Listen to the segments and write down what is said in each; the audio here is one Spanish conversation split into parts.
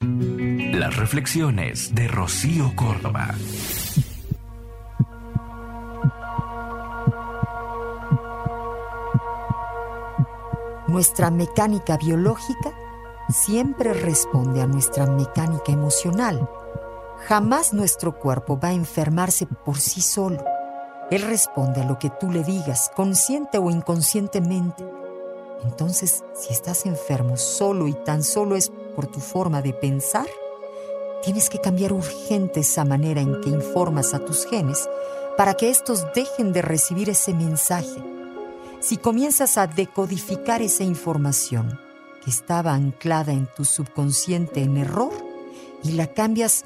Las reflexiones de Rocío Córdoba. Nuestra mecánica biológica siempre responde a nuestra mecánica emocional. Jamás nuestro cuerpo va a enfermarse por sí solo. Él responde a lo que tú le digas, consciente o inconscientemente. Entonces, si estás enfermo solo y tan solo es por tu forma de pensar, tienes que cambiar urgente esa manera en que informas a tus genes para que estos dejen de recibir ese mensaje. Si comienzas a decodificar esa información que estaba anclada en tu subconsciente en error y la cambias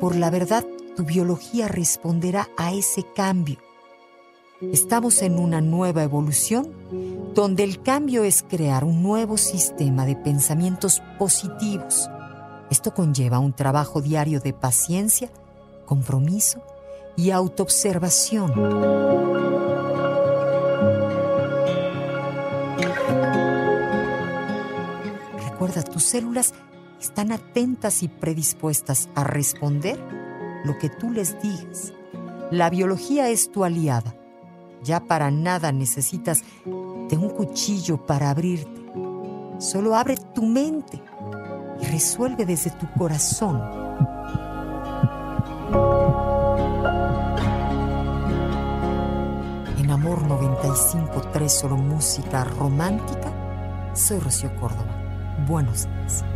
por la verdad, tu biología responderá a ese cambio. Estamos en una nueva evolución donde el cambio es crear un nuevo sistema de pensamientos positivos. Esto conlleva un trabajo diario de paciencia, compromiso y autoobservación. Recuerda, tus células están atentas y predispuestas a responder lo que tú les digas. La biología es tu aliada. Ya para nada necesitas de un cuchillo para abrirte. Solo abre tu mente y resuelve desde tu corazón. En Amor 95.3 solo música romántica, soy Rocío Córdoba. Buenos días.